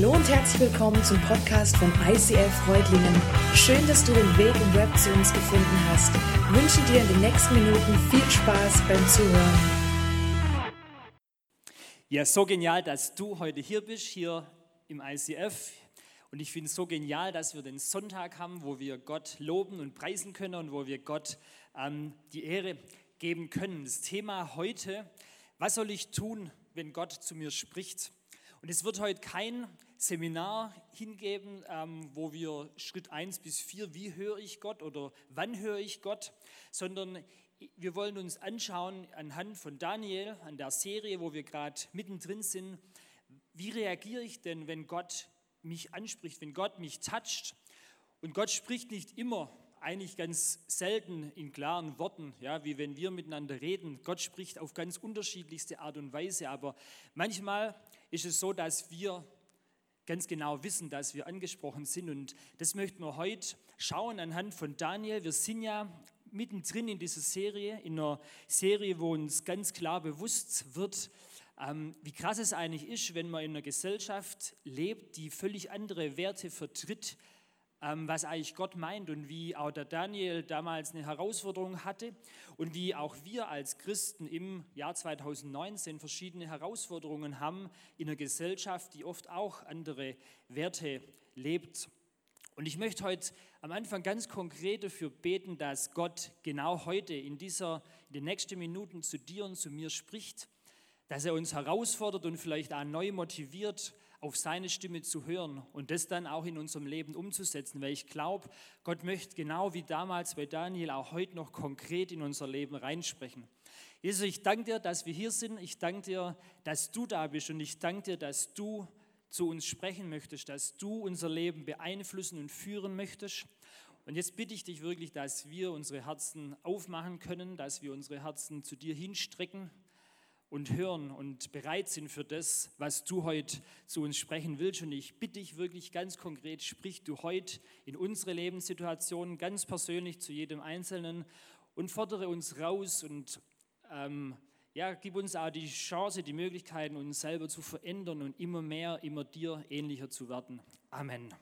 Hallo und herzlich willkommen zum Podcast von ICF Freudlingen. Schön, dass du den Weg im Web zu uns gefunden hast. Ich wünsche dir in den nächsten Minuten viel Spaß beim Zuhören. Ja, so genial, dass du heute hier bist, hier im ICF. Und ich finde es so genial, dass wir den Sonntag haben, wo wir Gott loben und preisen können und wo wir Gott ähm, die Ehre geben können. Das Thema heute, was soll ich tun, wenn Gott zu mir spricht? Und es wird heute kein Seminar hingeben, ähm, wo wir Schritt 1 bis 4, wie höre ich Gott oder wann höre ich Gott, sondern wir wollen uns anschauen anhand von Daniel, an der Serie, wo wir gerade mittendrin sind, wie reagiere ich denn, wenn Gott mich anspricht, wenn Gott mich toucht. Und Gott spricht nicht immer, eigentlich ganz selten in klaren Worten, ja, wie wenn wir miteinander reden. Gott spricht auf ganz unterschiedlichste Art und Weise, aber manchmal ist es so, dass wir ganz genau wissen, dass wir angesprochen sind. Und das möchten wir heute schauen anhand von Daniel. Wir sind ja mittendrin in dieser Serie, in einer Serie, wo uns ganz klar bewusst wird, ähm, wie krass es eigentlich ist, wenn man in einer Gesellschaft lebt, die völlig andere Werte vertritt, was eigentlich Gott meint und wie auch der Daniel damals eine Herausforderung hatte und wie auch wir als Christen im Jahr 2019 verschiedene Herausforderungen haben in einer Gesellschaft, die oft auch andere Werte lebt. Und ich möchte heute am Anfang ganz konkret dafür beten, dass Gott genau heute in, dieser, in den nächsten Minuten zu dir und zu mir spricht, dass er uns herausfordert und vielleicht auch neu motiviert, auf seine Stimme zu hören und das dann auch in unserem Leben umzusetzen, weil ich glaube, Gott möchte genau wie damals bei Daniel auch heute noch konkret in unser Leben reinsprechen. Jesus, ich danke dir, dass wir hier sind. Ich danke dir, dass du da bist und ich danke dir, dass du zu uns sprechen möchtest, dass du unser Leben beeinflussen und führen möchtest. Und jetzt bitte ich dich wirklich, dass wir unsere Herzen aufmachen können, dass wir unsere Herzen zu dir hinstrecken, und hören und bereit sind für das, was du heute zu uns sprechen willst. Und ich bitte dich wirklich ganz konkret, sprich du heute in unsere Lebenssituation ganz persönlich zu jedem Einzelnen und fordere uns raus und ähm, ja, gib uns auch die Chance, die Möglichkeiten, uns selber zu verändern und immer mehr, immer dir ähnlicher zu werden. Amen.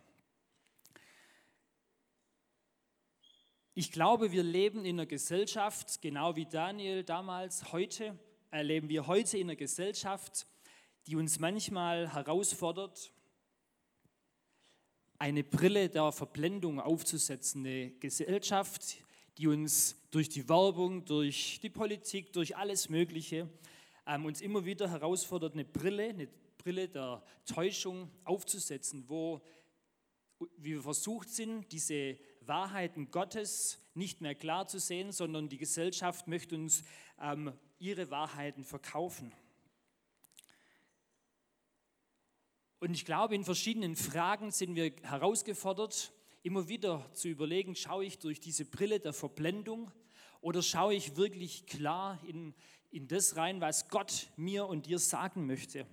Ich glaube, wir leben in einer Gesellschaft, genau wie Daniel damals, heute, erleben wir heute in einer Gesellschaft, die uns manchmal herausfordert, eine Brille der Verblendung aufzusetzen. Eine Gesellschaft, die uns durch die Werbung, durch die Politik, durch alles Mögliche ähm, uns immer wieder herausfordert, eine Brille, eine Brille der Täuschung aufzusetzen, wo wir versucht sind, diese Wahrheiten Gottes nicht mehr klar zu sehen, sondern die Gesellschaft möchte uns ähm, ihre Wahrheiten verkaufen. Und ich glaube, in verschiedenen Fragen sind wir herausgefordert, immer wieder zu überlegen, schaue ich durch diese Brille der Verblendung oder schaue ich wirklich klar in, in das rein, was Gott mir und dir sagen möchte.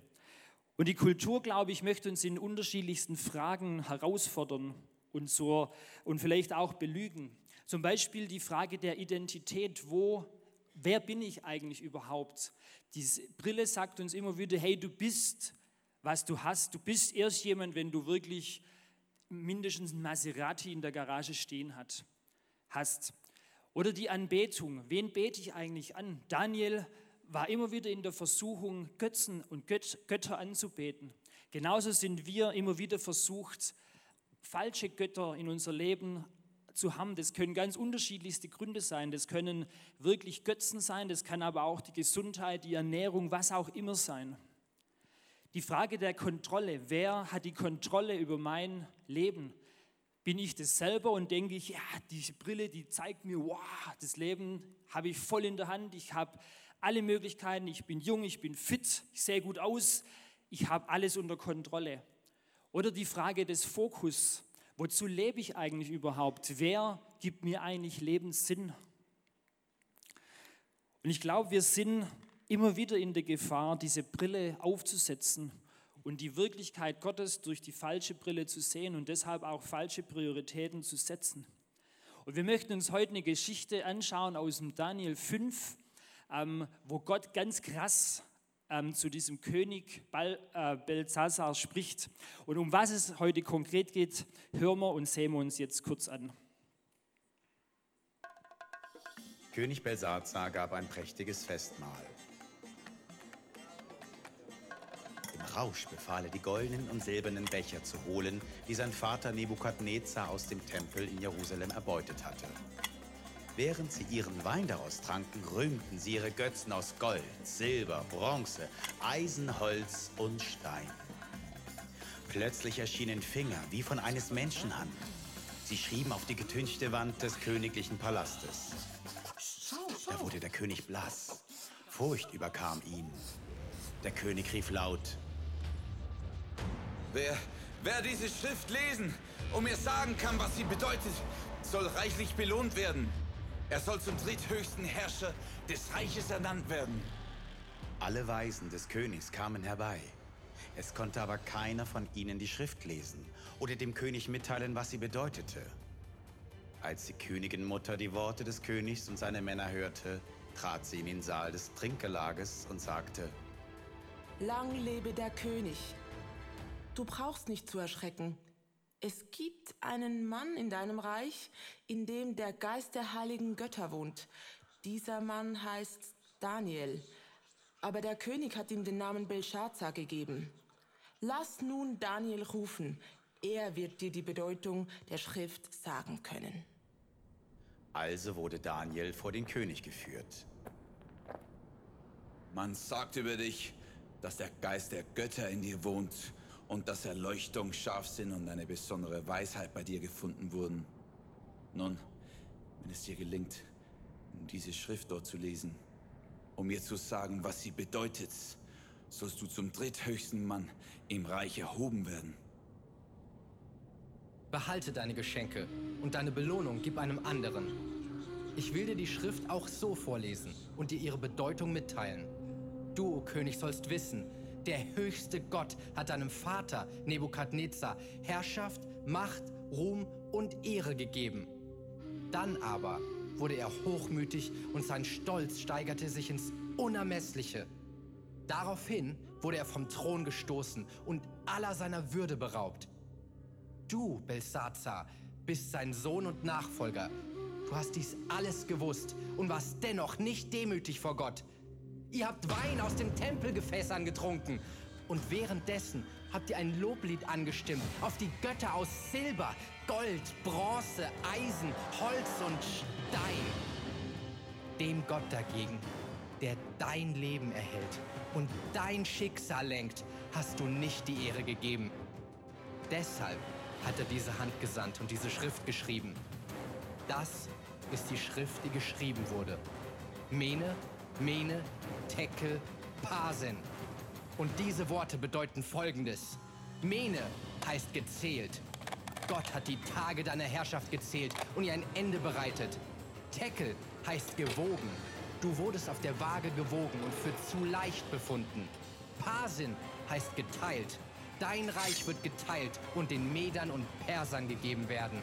Und die Kultur, glaube ich, möchte uns in unterschiedlichsten Fragen herausfordern und, so, und vielleicht auch belügen. Zum Beispiel die Frage der Identität. Wo wer bin ich eigentlich überhaupt? Diese Brille sagt uns immer wieder, hey, du bist, was du hast. Du bist erst jemand, wenn du wirklich mindestens ein Maserati in der Garage stehen hat, hast. Oder die Anbetung. Wen bete ich eigentlich an? Daniel war immer wieder in der Versuchung, Götzen und Götter anzubeten. Genauso sind wir immer wieder versucht, falsche Götter in unser Leben zu haben. Das können ganz unterschiedlichste Gründe sein. Das können wirklich Götzen sein, das kann aber auch die Gesundheit, die Ernährung, was auch immer sein. Die Frage der Kontrolle, wer hat die Kontrolle über mein Leben? Bin ich das selber und denke ich, ja, diese Brille, die zeigt mir, wow, das Leben habe ich voll in der Hand, ich habe alle Möglichkeiten, ich bin jung, ich bin fit, ich sehe gut aus, ich habe alles unter Kontrolle. Oder die Frage des Fokus, Wozu lebe ich eigentlich überhaupt? Wer gibt mir eigentlich Lebenssinn? Und ich glaube, wir sind immer wieder in der Gefahr, diese Brille aufzusetzen und die Wirklichkeit Gottes durch die falsche Brille zu sehen und deshalb auch falsche Prioritäten zu setzen. Und wir möchten uns heute eine Geschichte anschauen aus dem Daniel 5, ähm, wo Gott ganz krass ähm, zu diesem König Bal, äh, Belsazar spricht. Und um was es heute konkret geht, hören wir und sehen wir uns jetzt kurz an. König Belsazar gab ein prächtiges Festmahl. Im Rausch befahl er, die goldenen und silbernen Becher zu holen, die sein Vater Nebukadnezar aus dem Tempel in Jerusalem erbeutet hatte. Während sie ihren Wein daraus tranken, rühmten sie ihre Götzen aus Gold, Silber, Bronze, Eisen, Holz und Stein. Plötzlich erschienen Finger wie von eines Menschenhand. Sie schrieben auf die getünchte Wand des königlichen Palastes. Da wurde der König blass. Furcht überkam ihn. Der König rief laut. Wer, wer diese Schrift lesen und mir sagen kann, was sie bedeutet, soll reichlich belohnt werden. Er soll zum dritthöchsten Herrscher des Reiches ernannt werden. Alle Weisen des Königs kamen herbei. Es konnte aber keiner von ihnen die Schrift lesen oder dem König mitteilen, was sie bedeutete. Als die Königin Mutter die Worte des Königs und seiner Männer hörte, trat sie in den Saal des Trinkgelages und sagte, Lang lebe der König. Du brauchst nicht zu erschrecken. Es gibt einen Mann in deinem Reich, in dem der Geist der heiligen Götter wohnt. Dieser Mann heißt Daniel. Aber der König hat ihm den Namen Belshazzar gegeben. Lass nun Daniel rufen. Er wird dir die Bedeutung der Schrift sagen können. Also wurde Daniel vor den König geführt. Man sagt über dich, dass der Geist der Götter in dir wohnt und dass Erleuchtung, Scharfsinn und eine besondere Weisheit bei dir gefunden wurden. Nun, wenn es dir gelingt, diese Schrift dort zu lesen, um mir zu sagen, was sie bedeutet, sollst du zum dritthöchsten Mann im Reich erhoben werden. Behalte deine Geschenke und deine Belohnung gib einem anderen. Ich will dir die Schrift auch so vorlesen und dir ihre Bedeutung mitteilen. Du, o König, sollst wissen, der höchste Gott hat deinem Vater Nebukadnezar Herrschaft, Macht, Ruhm und Ehre gegeben. Dann aber wurde er hochmütig und sein Stolz steigerte sich ins Unermessliche. Daraufhin wurde er vom Thron gestoßen und aller seiner Würde beraubt. Du, Belsazar, bist sein Sohn und Nachfolger. Du hast dies alles gewusst und warst dennoch nicht demütig vor Gott. Ihr habt Wein aus den Tempelgefässern getrunken. Und währenddessen habt ihr ein Loblied angestimmt auf die Götter aus Silber, Gold, Bronze, Eisen, Holz und Stein. Dem Gott dagegen, der dein Leben erhält und dein Schicksal lenkt, hast du nicht die Ehre gegeben. Deshalb hat er diese Hand gesandt und diese Schrift geschrieben. Das ist die Schrift, die geschrieben wurde. Mene, Mene, Tekel, Pasen. Und diese Worte bedeuten folgendes. Mene heißt gezählt. Gott hat die Tage deiner Herrschaft gezählt und ihr ein Ende bereitet. Tekel heißt gewogen. Du wurdest auf der Waage gewogen und für zu leicht befunden. Pasin heißt geteilt. Dein Reich wird geteilt und den Medern und Persern gegeben werden.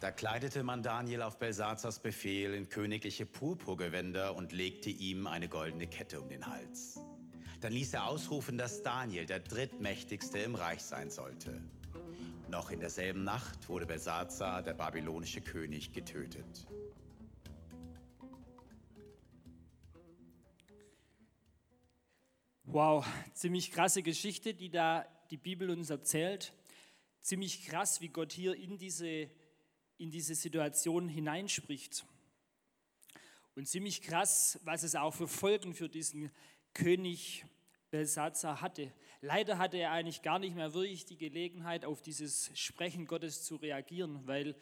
Da kleidete man Daniel auf Belsazars Befehl in königliche Purpurgewänder und legte ihm eine goldene Kette um den Hals. Dann ließ er ausrufen, dass Daniel der drittmächtigste im Reich sein sollte. Noch in derselben Nacht wurde Belsazar, der babylonische König, getötet. Wow, ziemlich krasse Geschichte, die da die Bibel uns erzählt. Ziemlich krass, wie Gott hier in diese in diese Situation hineinspricht. Und ziemlich krass, was es auch für Folgen für diesen König Belsazar hatte. Leider hatte er eigentlich gar nicht mehr wirklich die Gelegenheit, auf dieses Sprechen Gottes zu reagieren, weil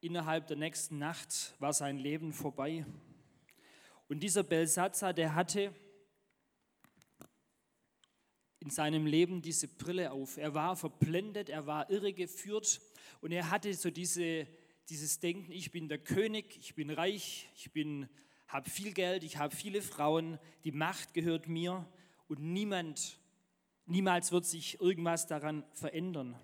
innerhalb der nächsten Nacht war sein Leben vorbei. Und dieser Belsazar, der hatte in seinem Leben diese Brille auf. Er war verblendet, er war irregeführt und er hatte so diese dieses Denken, ich bin der König, ich bin reich, ich habe viel Geld, ich habe viele Frauen, die Macht gehört mir und niemand, niemals wird sich irgendwas daran verändern.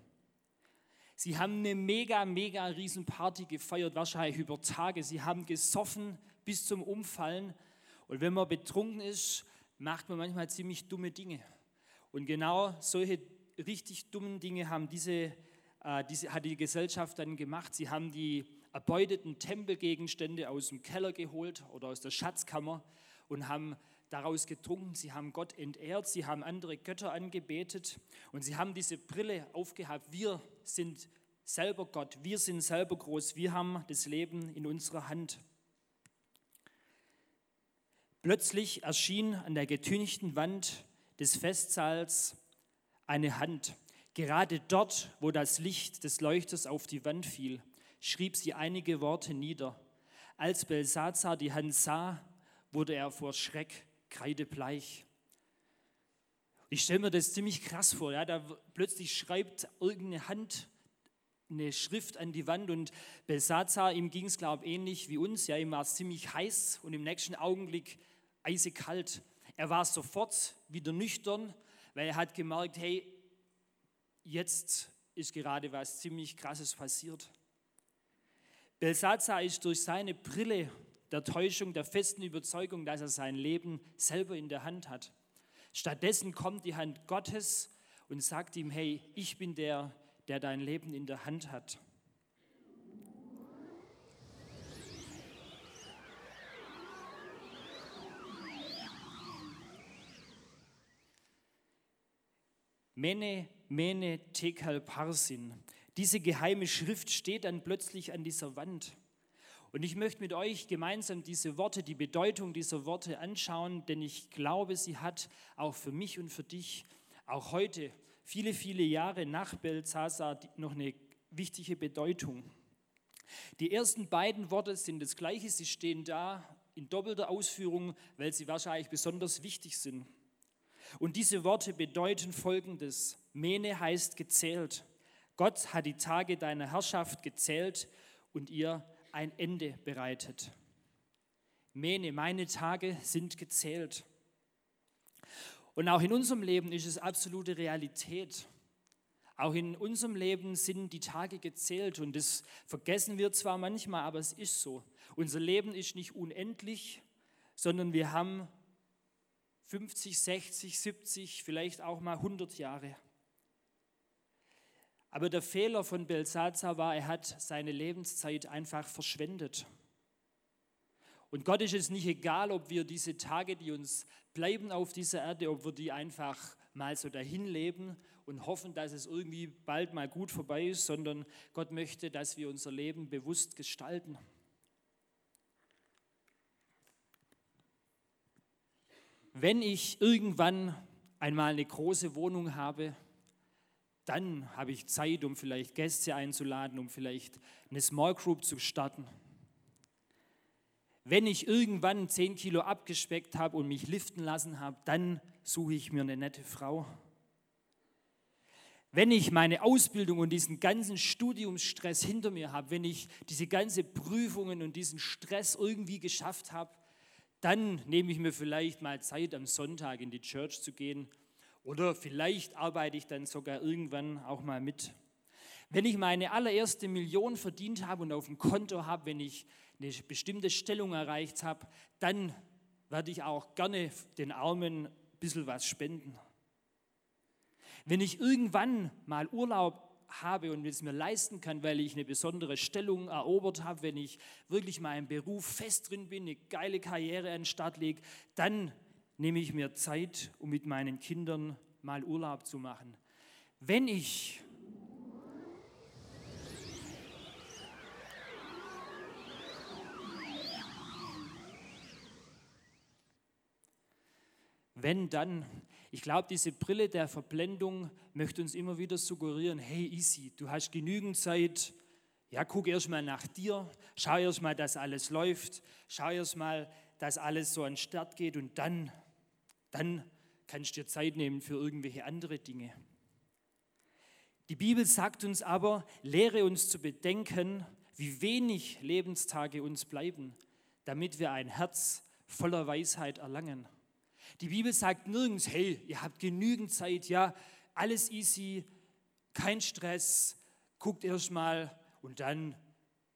Sie haben eine mega, mega riesen Party gefeiert, wahrscheinlich über Tage. Sie haben gesoffen bis zum Umfallen. Und wenn man betrunken ist, macht man manchmal ziemlich dumme Dinge. Und genau solche richtig dummen Dinge haben diese, diese, hat die Gesellschaft dann gemacht. Sie haben die erbeuteten Tempelgegenstände aus dem Keller geholt oder aus der Schatzkammer und haben daraus getrunken. Sie haben Gott entehrt, sie haben andere Götter angebetet und sie haben diese Brille aufgehabt. Wir sind selber Gott, wir sind selber groß, wir haben das Leben in unserer Hand. Plötzlich erschien an der getünchten Wand des Festsaals eine Hand. Gerade dort, wo das Licht des Leuchters auf die Wand fiel, schrieb sie einige Worte nieder. Als Belsazar die Hand sah, wurde er vor Schreck kreidebleich. Ich stelle mir das ziemlich krass vor. Ja? Da plötzlich schreibt irgendeine Hand eine Schrift an die Wand und Belsazar, ihm ging es, glaube ich, ähnlich wie uns. Ja, ihm war es ziemlich heiß und im nächsten Augenblick eisekalt. Er war sofort wieder nüchtern, weil er hat gemerkt, hey, jetzt ist gerade was ziemlich Krasses passiert. Belsazar ist durch seine Brille der Täuschung, der festen Überzeugung, dass er sein Leben selber in der Hand hat. Stattdessen kommt die Hand Gottes und sagt ihm, hey, ich bin der, der dein Leben in der Hand hat. Mene, Mene, Tekal, Parsin. Diese geheime Schrift steht dann plötzlich an dieser Wand. Und ich möchte mit euch gemeinsam diese Worte, die Bedeutung dieser Worte anschauen, denn ich glaube, sie hat auch für mich und für dich, auch heute, viele, viele Jahre nach Belshazzar, noch eine wichtige Bedeutung. Die ersten beiden Worte sind das gleiche, sie stehen da in doppelter Ausführung, weil sie wahrscheinlich besonders wichtig sind. Und diese Worte bedeuten folgendes. Mene heißt gezählt. Gott hat die Tage deiner Herrschaft gezählt und ihr ein Ende bereitet. Mene, meine Tage sind gezählt. Und auch in unserem Leben ist es absolute Realität. Auch in unserem Leben sind die Tage gezählt und das vergessen wir zwar manchmal, aber es ist so. Unser Leben ist nicht unendlich, sondern wir haben 50, 60, 70, vielleicht auch mal 100 Jahre. Aber der Fehler von Belsazar war, er hat seine Lebenszeit einfach verschwendet. Und Gott ist es nicht egal, ob wir diese Tage, die uns bleiben auf dieser Erde, ob wir die einfach mal so dahin leben und hoffen, dass es irgendwie bald mal gut vorbei ist, sondern Gott möchte, dass wir unser Leben bewusst gestalten. Wenn ich irgendwann einmal eine große Wohnung habe, dann habe ich Zeit, um vielleicht Gäste einzuladen, um vielleicht eine Small Group zu starten. Wenn ich irgendwann 10 Kilo abgespeckt habe und mich liften lassen habe, dann suche ich mir eine nette Frau. Wenn ich meine Ausbildung und diesen ganzen Studiumsstress hinter mir habe, wenn ich diese ganzen Prüfungen und diesen Stress irgendwie geschafft habe, dann nehme ich mir vielleicht mal Zeit, am Sonntag in die Church zu gehen. Oder vielleicht arbeite ich dann sogar irgendwann auch mal mit. Wenn ich meine allererste Million verdient habe und auf dem Konto habe, wenn ich eine bestimmte Stellung erreicht habe, dann werde ich auch gerne den Armen ein bisschen was spenden. Wenn ich irgendwann mal Urlaub habe und es mir leisten kann, weil ich eine besondere Stellung erobert habe, wenn ich wirklich im Beruf fest drin bin, eine geile Karriere an den Start lege, dann nehme ich mir Zeit, um mit meinen Kindern mal Urlaub zu machen. Wenn ich wenn dann ich glaube, diese Brille der Verblendung möchte uns immer wieder suggerieren, hey easy, du hast genügend Zeit, ja, guck erst mal nach dir, schau erst mal, dass alles läuft, schau erst mal, dass alles so an den Start geht und dann, dann kannst du dir Zeit nehmen für irgendwelche andere Dinge. Die Bibel sagt uns aber, lehre uns zu bedenken, wie wenig Lebenstage uns bleiben, damit wir ein Herz voller Weisheit erlangen. Die Bibel sagt nirgends, hey, ihr habt genügend Zeit, ja, alles easy, kein Stress, guckt erst mal und dann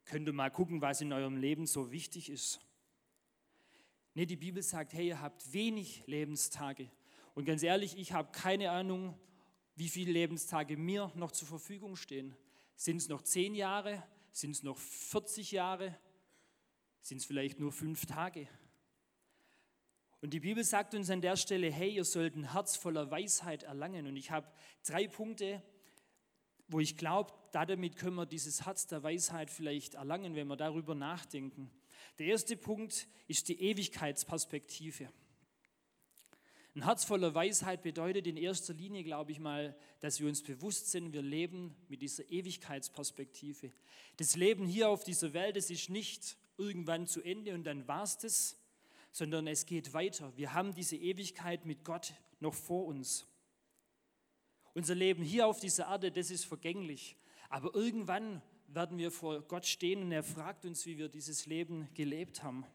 könnt ihr mal gucken, was in eurem Leben so wichtig ist. Nee, die Bibel sagt, hey, ihr habt wenig Lebenstage. Und ganz ehrlich, ich habe keine Ahnung, wie viele Lebenstage mir noch zur Verfügung stehen. Sind es noch zehn Jahre? Sind es noch 40 Jahre? Sind es vielleicht nur fünf Tage? Und die Bibel sagt uns an der Stelle, hey, ihr sollt ein Herz voller Weisheit erlangen. Und ich habe drei Punkte, wo ich glaube, damit können wir dieses Herz der Weisheit vielleicht erlangen, wenn wir darüber nachdenken. Der erste Punkt ist die Ewigkeitsperspektive. Ein Herz voller Weisheit bedeutet in erster Linie, glaube ich mal, dass wir uns bewusst sind, wir leben mit dieser Ewigkeitsperspektive. Das Leben hier auf dieser Welt, das ist nicht irgendwann zu Ende und dann war es das, sondern es geht weiter. Wir haben diese Ewigkeit mit Gott noch vor uns. Unser Leben hier auf dieser Erde, das ist vergänglich. Aber irgendwann werden wir vor Gott stehen und er fragt uns, wie wir dieses Leben gelebt haben.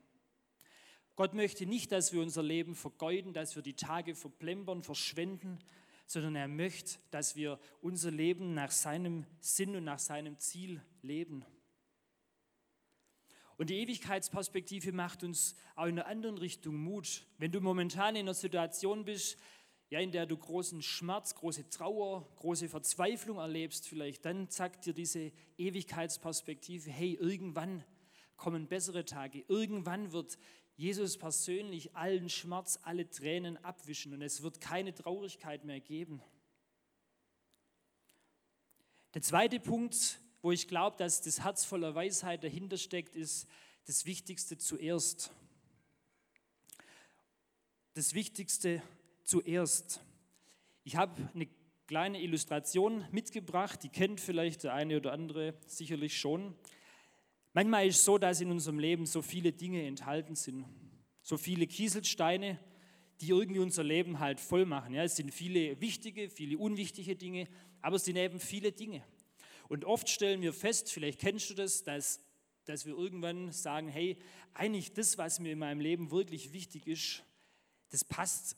Gott möchte nicht, dass wir unser Leben vergeuden, dass wir die Tage verplempern, verschwenden, sondern er möchte, dass wir unser Leben nach seinem Sinn und nach seinem Ziel leben. Und die Ewigkeitsperspektive macht uns auch in einer anderen Richtung Mut. Wenn du momentan in einer Situation bist, ja, in der du großen Schmerz, große Trauer, große Verzweiflung erlebst, vielleicht, dann sagt dir diese Ewigkeitsperspektive, hey, irgendwann kommen bessere Tage, irgendwann wird Jesus persönlich allen Schmerz, alle Tränen abwischen und es wird keine Traurigkeit mehr geben. Der zweite Punkt, wo ich glaube, dass das Herz voller Weisheit dahinter steckt, ist das Wichtigste zuerst. Das Wichtigste zuerst. Ich habe eine kleine Illustration mitgebracht, die kennt vielleicht der eine oder andere sicherlich schon. Manchmal ist es so, dass in unserem Leben so viele Dinge enthalten sind, so viele Kieselsteine, die irgendwie unser Leben halt voll machen. Ja, es sind viele wichtige, viele unwichtige Dinge, aber es sind eben viele Dinge. Und oft stellen wir fest, vielleicht kennst du das, dass, dass wir irgendwann sagen, hey, eigentlich das, was mir in meinem Leben wirklich wichtig ist, das passt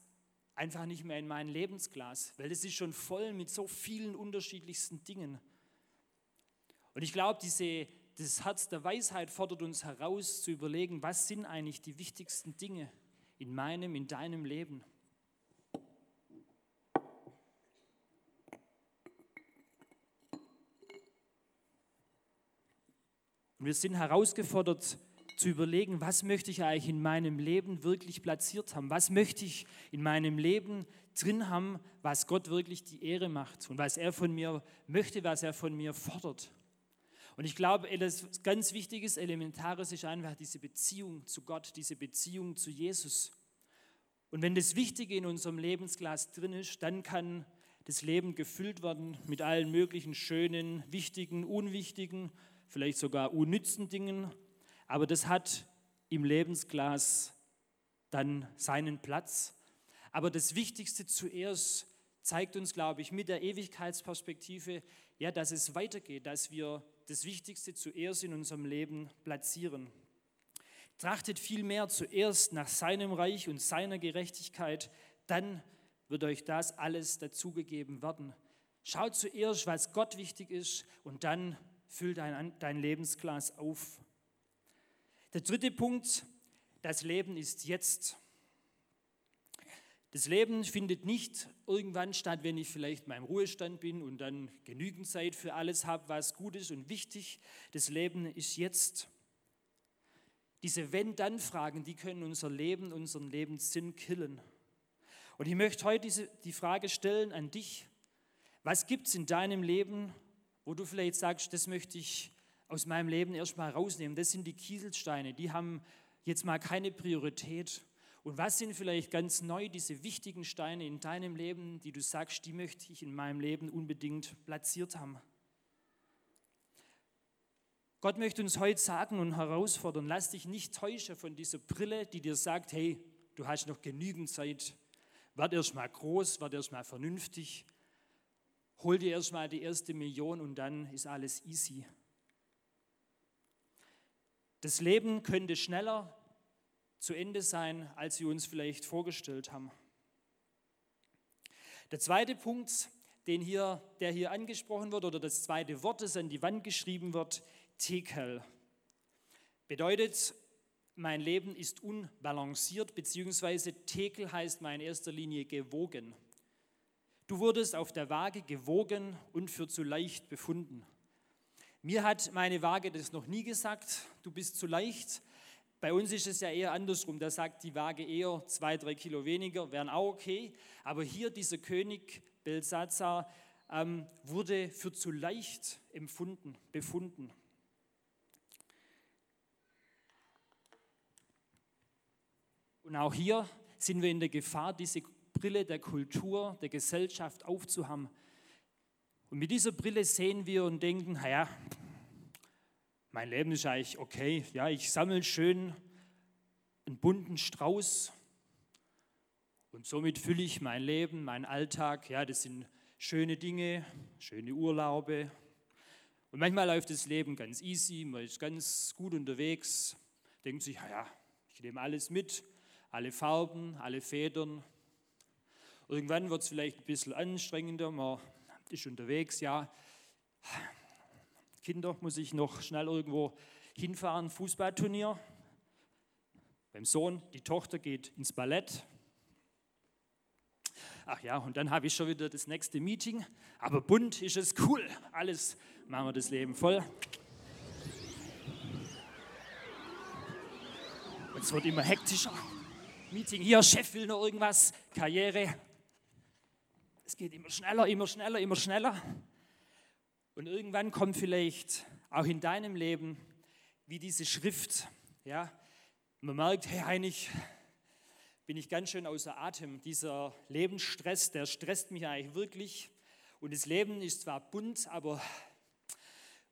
einfach nicht mehr in mein Lebensglas, weil es ist schon voll mit so vielen unterschiedlichsten Dingen. Und ich glaube, das Herz der Weisheit fordert uns heraus zu überlegen, was sind eigentlich die wichtigsten Dinge in meinem, in deinem Leben. Und wir sind herausgefordert zu überlegen, was möchte ich eigentlich in meinem Leben wirklich platziert haben? Was möchte ich in meinem Leben drin haben, was Gott wirklich die Ehre macht und was er von mir möchte, was er von mir fordert? Und ich glaube, etwas ganz Wichtiges, Elementares ist einfach diese Beziehung zu Gott, diese Beziehung zu Jesus. Und wenn das Wichtige in unserem Lebensglas drin ist, dann kann das Leben gefüllt werden mit allen möglichen schönen, wichtigen, unwichtigen vielleicht sogar unnützen Dingen, aber das hat im Lebensglas dann seinen Platz. Aber das Wichtigste zuerst zeigt uns, glaube ich, mit der Ewigkeitsperspektive, ja, dass es weitergeht, dass wir das Wichtigste zuerst in unserem Leben platzieren. Trachtet vielmehr zuerst nach seinem Reich und seiner Gerechtigkeit, dann wird euch das alles dazugegeben werden. Schaut zuerst, was Gott wichtig ist und dann füll dein, dein Lebensglas auf. Der dritte Punkt, das Leben ist jetzt. Das Leben findet nicht irgendwann statt, wenn ich vielleicht in meinem Ruhestand bin und dann genügend Zeit für alles habe, was gut ist und wichtig. Das Leben ist jetzt. Diese Wenn-Dann-Fragen, die können unser Leben, unseren Lebenssinn killen. Und ich möchte heute diese, die Frage stellen an dich. Was gibt es in deinem Leben, wo du vielleicht sagst, das möchte ich aus meinem Leben erstmal rausnehmen. Das sind die Kieselsteine, die haben jetzt mal keine Priorität. Und was sind vielleicht ganz neu diese wichtigen Steine in deinem Leben, die du sagst, die möchte ich in meinem Leben unbedingt platziert haben? Gott möchte uns heute sagen und herausfordern, lass dich nicht täuschen von dieser Brille, die dir sagt, hey, du hast noch genügend Zeit, werd erst mal groß, werd erst mal vernünftig, hol dir erstmal die erste Million und dann ist alles easy. Das Leben könnte schneller zu Ende sein, als wir uns vielleicht vorgestellt haben. Der zweite Punkt, den hier, der hier angesprochen wird, oder das zweite Wort, das an die Wand geschrieben wird, Tekel. Bedeutet, mein Leben ist unbalanciert, beziehungsweise Tekel heißt in erster Linie gewogen. Du wurdest auf der Waage gewogen und für zu leicht befunden. Mir hat meine Waage das noch nie gesagt, du bist zu leicht. Bei uns ist es ja eher andersrum, da sagt die Waage eher zwei, drei Kilo weniger, wären auch okay. Aber hier dieser König Belsazar ähm, wurde für zu leicht empfunden, befunden. Und auch hier sind wir in der Gefahr, diese Brille der Kultur, der Gesellschaft aufzuhaben. Und mit dieser Brille sehen wir und denken, naja, mein Leben ist eigentlich okay. Ja, ich sammle schön einen bunten Strauß und somit fülle ich mein Leben, meinen Alltag. Ja, das sind schöne Dinge, schöne Urlaube. Und manchmal läuft das Leben ganz easy, man ist ganz gut unterwegs, denkt sich, ja, ich nehme alles mit, alle Farben, alle Federn. Irgendwann wird es vielleicht ein bisschen anstrengender, man ist unterwegs, ja. Kinder muss ich noch schnell irgendwo hinfahren, Fußballturnier. Beim Sohn, die Tochter geht ins Ballett. Ach ja, und dann habe ich schon wieder das nächste Meeting. Aber bunt ist es cool. Alles machen wir das Leben voll. Und es wird immer hektischer. Meeting hier, Chef will noch irgendwas, Karriere. Es geht immer schneller, immer schneller, immer schneller. Und irgendwann kommt vielleicht auch in deinem Leben wie diese Schrift. Ja, man merkt, hey Heinig, bin ich ganz schön außer Atem. Dieser Lebensstress, der stresst mich eigentlich wirklich. Und das Leben ist zwar bunt, aber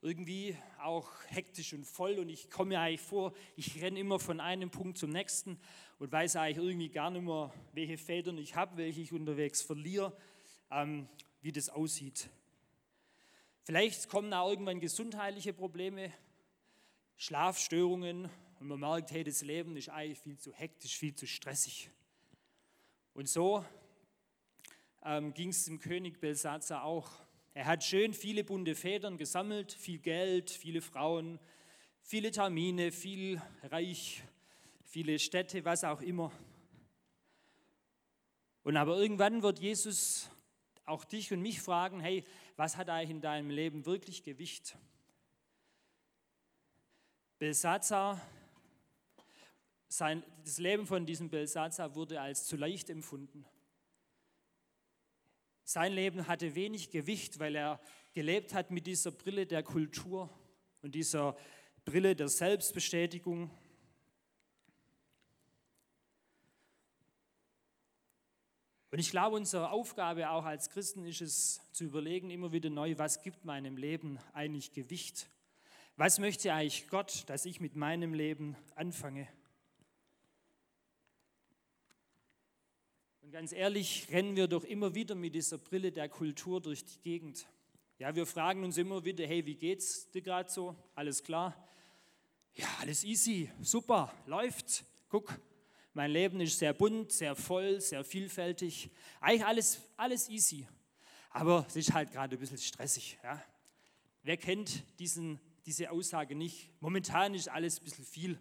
irgendwie auch hektisch und voll. Und ich komme mir eigentlich vor, ich renne immer von einem Punkt zum nächsten und weiß eigentlich irgendwie gar nicht mehr, welche Federn ich habe, welche ich unterwegs verliere, ähm, wie das aussieht. Vielleicht kommen auch irgendwann gesundheitliche Probleme, Schlafstörungen und man merkt, hey, das Leben ist eigentlich viel zu hektisch, viel zu stressig. Und so ähm, ging es dem König Belsazar auch. Er hat schön viele bunte Federn gesammelt, viel Geld, viele Frauen, viele Termine, viel Reich, viele Städte, was auch immer. Und aber irgendwann wird Jesus auch dich und mich fragen, hey, was hat eigentlich in deinem Leben wirklich Gewicht? Belsazar, sein, das Leben von diesem Belsazar wurde als zu leicht empfunden. Sein Leben hatte wenig Gewicht, weil er gelebt hat mit dieser Brille der Kultur und dieser Brille der Selbstbestätigung. Und ich glaube, unsere Aufgabe auch als Christen ist es zu überlegen, immer wieder neu, was gibt meinem Leben eigentlich Gewicht? Was möchte eigentlich Gott, dass ich mit meinem Leben anfange? Und ganz ehrlich, rennen wir doch immer wieder mit dieser Brille der Kultur durch die Gegend. Ja, wir fragen uns immer wieder, hey, wie geht's dir gerade so? Alles klar? Ja, alles easy, super, läuft. Guck, mein Leben ist sehr bunt, sehr voll, sehr vielfältig. Eigentlich alles, alles easy. Aber es ist halt gerade ein bisschen stressig. Ja? Wer kennt diesen, diese Aussage nicht? Momentan ist alles ein bisschen viel.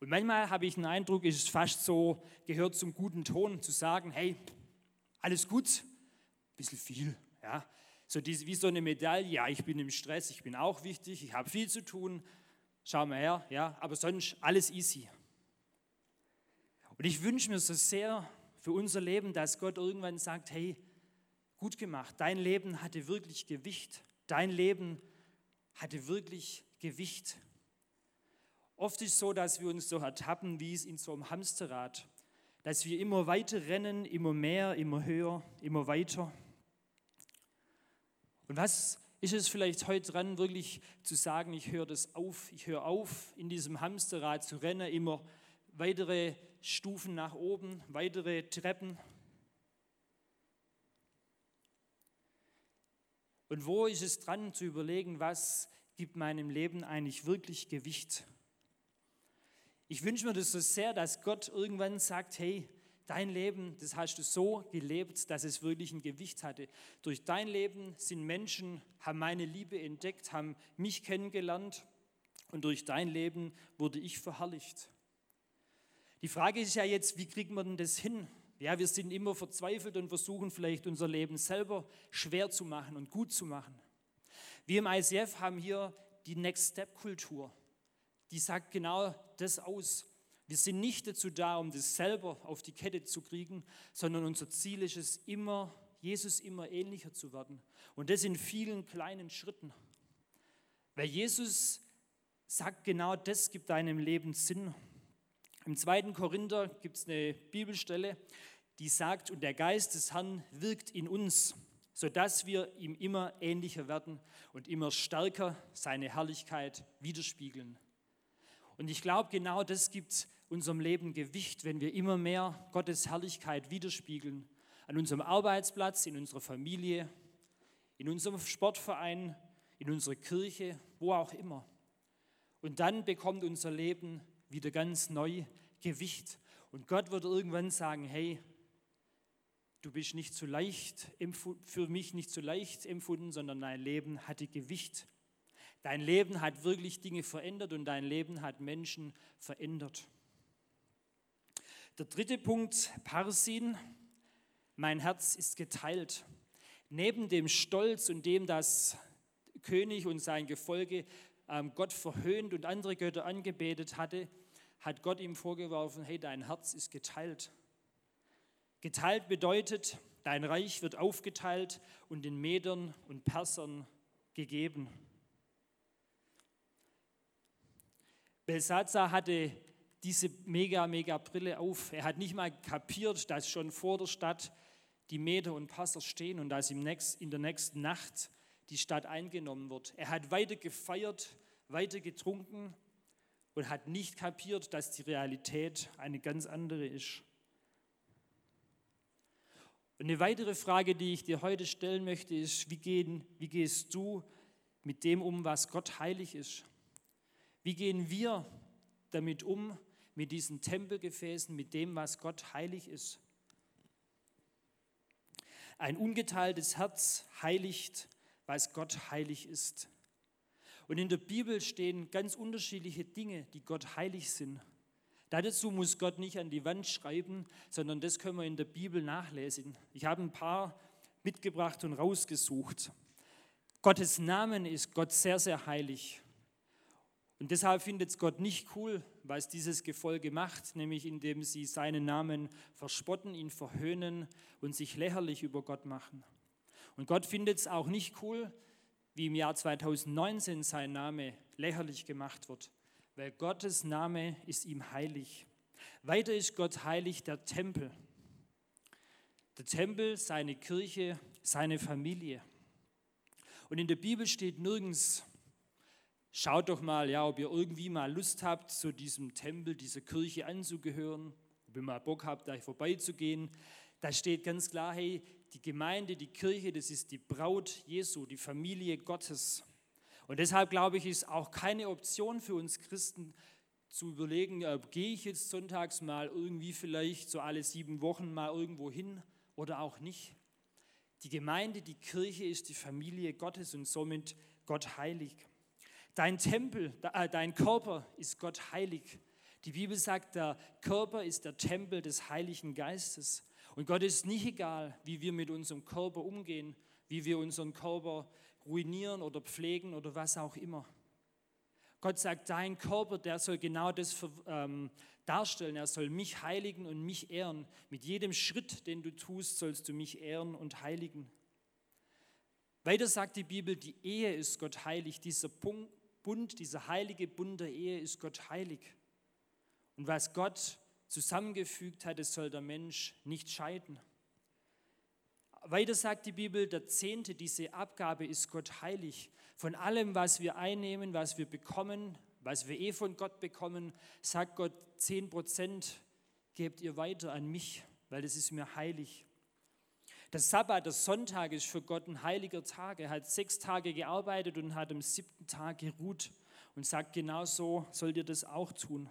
Und manchmal habe ich den Eindruck, es ist fast so, gehört zum guten Ton zu sagen, hey, alles gut, ein bisschen viel. Ja? So diese, wie so eine Medaille, ja, ich bin im Stress, ich bin auch wichtig, ich habe viel zu tun, schau mal her, ja, aber sonst alles easy. Und ich wünsche mir so sehr für unser Leben, dass Gott irgendwann sagt, hey, gut gemacht, dein Leben hatte wirklich Gewicht, dein Leben hatte wirklich Gewicht. Oft ist es so, dass wir uns so ertappen, wie es in so einem Hamsterrad, dass wir immer weiter rennen, immer mehr, immer höher, immer weiter. Und was ist es vielleicht heute dran, wirklich zu sagen, ich höre das auf, ich höre auf, in diesem Hamsterrad zu rennen, immer weitere Stufen nach oben, weitere Treppen. Und wo ist es dran zu überlegen, was gibt meinem Leben eigentlich wirklich Gewicht? Ich wünsche mir das so sehr, dass Gott irgendwann sagt, hey, dein Leben, das hast du so gelebt, dass es wirklich ein Gewicht hatte. Durch dein Leben sind Menschen, haben meine Liebe entdeckt, haben mich kennengelernt und durch dein Leben wurde ich verherrlicht. Die Frage ist ja jetzt, wie kriegt man denn das hin? Ja, wir sind immer verzweifelt und versuchen vielleicht unser Leben selber schwer zu machen und gut zu machen. Wir im ICF haben hier die Next Step Kultur. Die sagt genau das aus. Wir sind nicht dazu da, um das selber auf die Kette zu kriegen, sondern unser Ziel ist es, immer, Jesus immer ähnlicher zu werden. Und das in vielen kleinen Schritten. Weil Jesus sagt genau das gibt deinem Leben Sinn. Im zweiten Korinther gibt es eine Bibelstelle, die sagt, und der Geist des Herrn wirkt in uns, sodass wir ihm immer ähnlicher werden und immer stärker seine Herrlichkeit widerspiegeln. Und ich glaube, genau das gibt unserem Leben Gewicht, wenn wir immer mehr Gottes Herrlichkeit widerspiegeln. An unserem Arbeitsplatz, in unserer Familie, in unserem Sportverein, in unserer Kirche, wo auch immer. Und dann bekommt unser Leben wieder ganz neu Gewicht. Und Gott wird irgendwann sagen, hey, du bist nicht zu leicht, für mich nicht zu leicht empfunden, sondern dein Leben hatte Gewicht. Dein Leben hat wirklich Dinge verändert und dein Leben hat Menschen verändert. Der dritte Punkt, Parsin, mein Herz ist geteilt. Neben dem Stolz und dem, dass König und sein Gefolge ähm, Gott verhöhnt und andere Götter angebetet hatte, hat Gott ihm vorgeworfen, hey, dein Herz ist geteilt. Geteilt bedeutet, dein Reich wird aufgeteilt und den Medern und Persern gegeben. Belsazar hatte diese mega, mega Brille auf. Er hat nicht mal kapiert, dass schon vor der Stadt die Meder und Passer stehen und dass in der nächsten Nacht die Stadt eingenommen wird. Er hat weiter gefeiert, weiter getrunken und hat nicht kapiert, dass die Realität eine ganz andere ist. Und eine weitere Frage, die ich dir heute stellen möchte, ist, wie, gehen, wie gehst du mit dem um, was Gott heilig ist? Wie gehen wir damit um, mit diesen Tempelgefäßen, mit dem, was Gott heilig ist? Ein ungeteiltes Herz heiligt, was Gott heilig ist. Und in der Bibel stehen ganz unterschiedliche Dinge, die Gott heilig sind. Dazu muss Gott nicht an die Wand schreiben, sondern das können wir in der Bibel nachlesen. Ich habe ein paar mitgebracht und rausgesucht. Gottes Namen ist Gott sehr, sehr heilig. Und deshalb findet es Gott nicht cool, was dieses Gefolge macht, nämlich indem sie seinen Namen verspotten, ihn verhöhnen und sich lächerlich über Gott machen. Und Gott findet es auch nicht cool, wie im Jahr 2019 sein Name lächerlich gemacht wird, weil Gottes Name ist ihm heilig. Weiter ist Gott heilig der Tempel. Der Tempel, seine Kirche, seine Familie. Und in der Bibel steht nirgends, Schaut doch mal, ja, ob ihr irgendwie mal Lust habt, zu diesem Tempel, dieser Kirche anzugehören, ihr mal Bock habt, da vorbeizugehen. Da steht ganz klar, hey, die Gemeinde, die Kirche, das ist die Braut Jesu, die Familie Gottes. Und deshalb glaube ich, ist auch keine Option für uns Christen zu überlegen, äh, gehe ich jetzt sonntags mal irgendwie vielleicht so alle sieben Wochen mal irgendwo hin oder auch nicht. Die Gemeinde, die Kirche ist die Familie Gottes und somit Gott heilig. Dein Tempel, äh, dein Körper ist Gott heilig. Die Bibel sagt, der Körper ist der Tempel des Heiligen Geistes. Und Gott ist nicht egal, wie wir mit unserem Körper umgehen, wie wir unseren Körper ruinieren oder pflegen oder was auch immer. Gott sagt, dein Körper, der soll genau das ähm, darstellen. Er soll mich heiligen und mich ehren. Mit jedem Schritt, den du tust, sollst du mich ehren und heiligen. Weiter sagt die Bibel, die Ehe ist Gott heilig. Dieser Bund, dieser heilige Bund der Ehe ist Gott heilig. Und was Gott zusammengefügt hat, das soll der Mensch nicht scheiden. Weiter sagt die Bibel, der Zehnte, diese Abgabe ist Gott heilig. Von allem, was wir einnehmen, was wir bekommen, was wir eh von Gott bekommen, sagt Gott, zehn Prozent gebt ihr weiter an mich, weil das ist mir heilig. Der Sabbat, der Sonntag ist für Gott ein heiliger Tag. Er hat sechs Tage gearbeitet und hat am siebten Tag geruht und sagt, genau so sollt ihr das auch tun.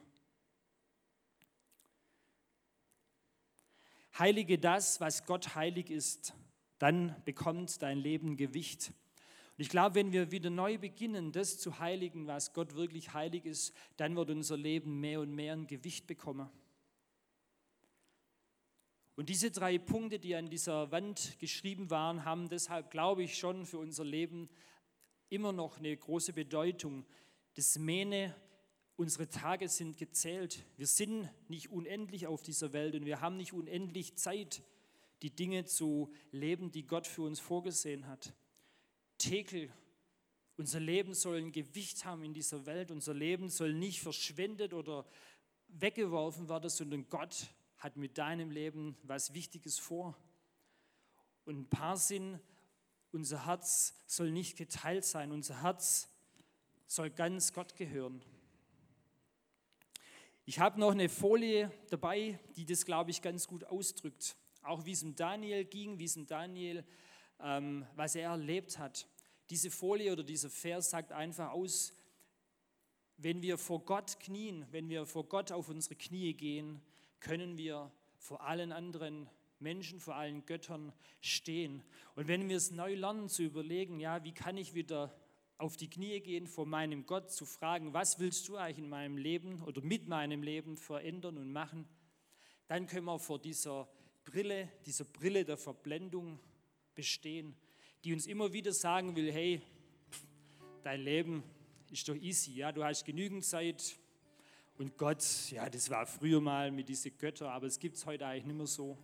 Heilige das, was Gott heilig ist, dann bekommt dein Leben Gewicht. Und ich glaube, wenn wir wieder neu beginnen, das zu heiligen, was Gott wirklich heilig ist, dann wird unser Leben mehr und mehr ein Gewicht bekommen. Und diese drei Punkte, die an dieser Wand geschrieben waren, haben deshalb, glaube ich, schon für unser Leben immer noch eine große Bedeutung. Das Mene, unsere Tage sind gezählt. Wir sind nicht unendlich auf dieser Welt und wir haben nicht unendlich Zeit, die Dinge zu leben, die Gott für uns vorgesehen hat. Tekel, unser Leben soll ein Gewicht haben in dieser Welt. Unser Leben soll nicht verschwendet oder weggeworfen werden, sondern Gott hat mit deinem Leben was Wichtiges vor. Und ein paar sind, unser Herz soll nicht geteilt sein, unser Herz soll ganz Gott gehören. Ich habe noch eine Folie dabei, die das, glaube ich, ganz gut ausdrückt. Auch wie es um Daniel ging, wie es um Daniel, ähm, was er erlebt hat. Diese Folie oder dieser Vers sagt einfach aus, wenn wir vor Gott knien, wenn wir vor Gott auf unsere Knie gehen, können wir vor allen anderen Menschen, vor allen Göttern stehen. Und wenn wir es neu lernen zu überlegen, ja, wie kann ich wieder auf die Knie gehen vor meinem Gott, zu fragen, was willst du eigentlich in meinem Leben oder mit meinem Leben verändern und machen, dann können wir vor dieser Brille, dieser Brille der Verblendung bestehen, die uns immer wieder sagen will, hey, dein Leben ist doch easy, ja, du hast genügend Zeit, und Gott, ja, das war früher mal mit diesen Göttern, aber es gibt es heute eigentlich nicht mehr so.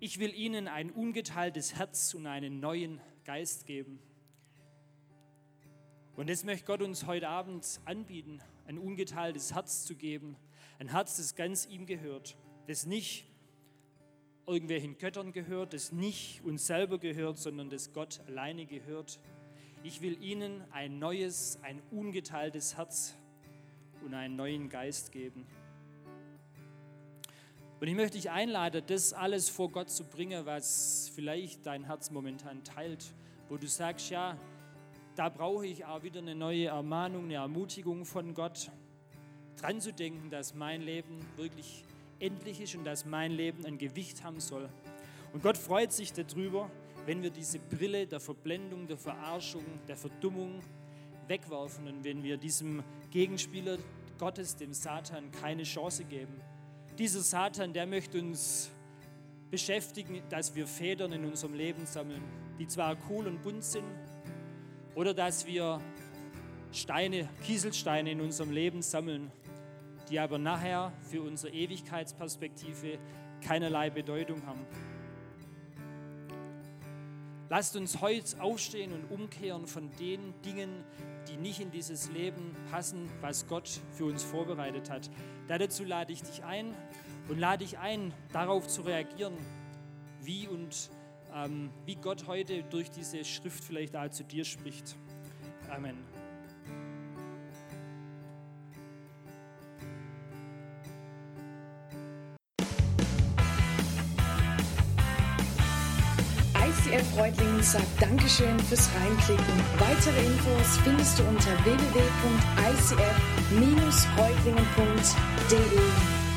Ich will ihnen ein ungeteiltes Herz und einen neuen Geist geben. Und das möchte Gott uns heute Abend anbieten, ein ungeteiltes Herz zu geben. Ein Herz, das ganz ihm gehört, das nicht irgendwelchen Göttern gehört, das nicht uns selber gehört, sondern das Gott alleine gehört. Ich will ihnen ein neues, ein ungeteiltes Herz und einen neuen Geist geben. Und ich möchte dich einladen, das alles vor Gott zu bringen, was vielleicht dein Herz momentan teilt, wo du sagst, ja, da brauche ich auch wieder eine neue Ermahnung, eine Ermutigung von Gott, dran zu denken, dass mein Leben wirklich endlich ist und dass mein Leben ein Gewicht haben soll. Und Gott freut sich darüber, wenn wir diese Brille der Verblendung, der Verarschung, der Verdummung, wegwerfen und wenn wir diesem Gegenspieler Gottes, dem Satan, keine Chance geben. Dieser Satan, der möchte uns beschäftigen, dass wir Federn in unserem Leben sammeln, die zwar cool und bunt sind, oder dass wir Steine, Kieselsteine in unserem Leben sammeln, die aber nachher für unsere Ewigkeitsperspektive keinerlei Bedeutung haben. Lasst uns heute aufstehen und umkehren von den Dingen, die nicht in dieses Leben passen, was Gott für uns vorbereitet hat. dazu lade ich dich ein und lade dich ein, darauf zu reagieren, wie und ähm, wie Gott heute durch diese Schrift vielleicht auch zu dir spricht. Amen. ICF Reutlingen sagt Dankeschön fürs Reinklicken. Weitere Infos findest du unter www.icf-reutlingen.de.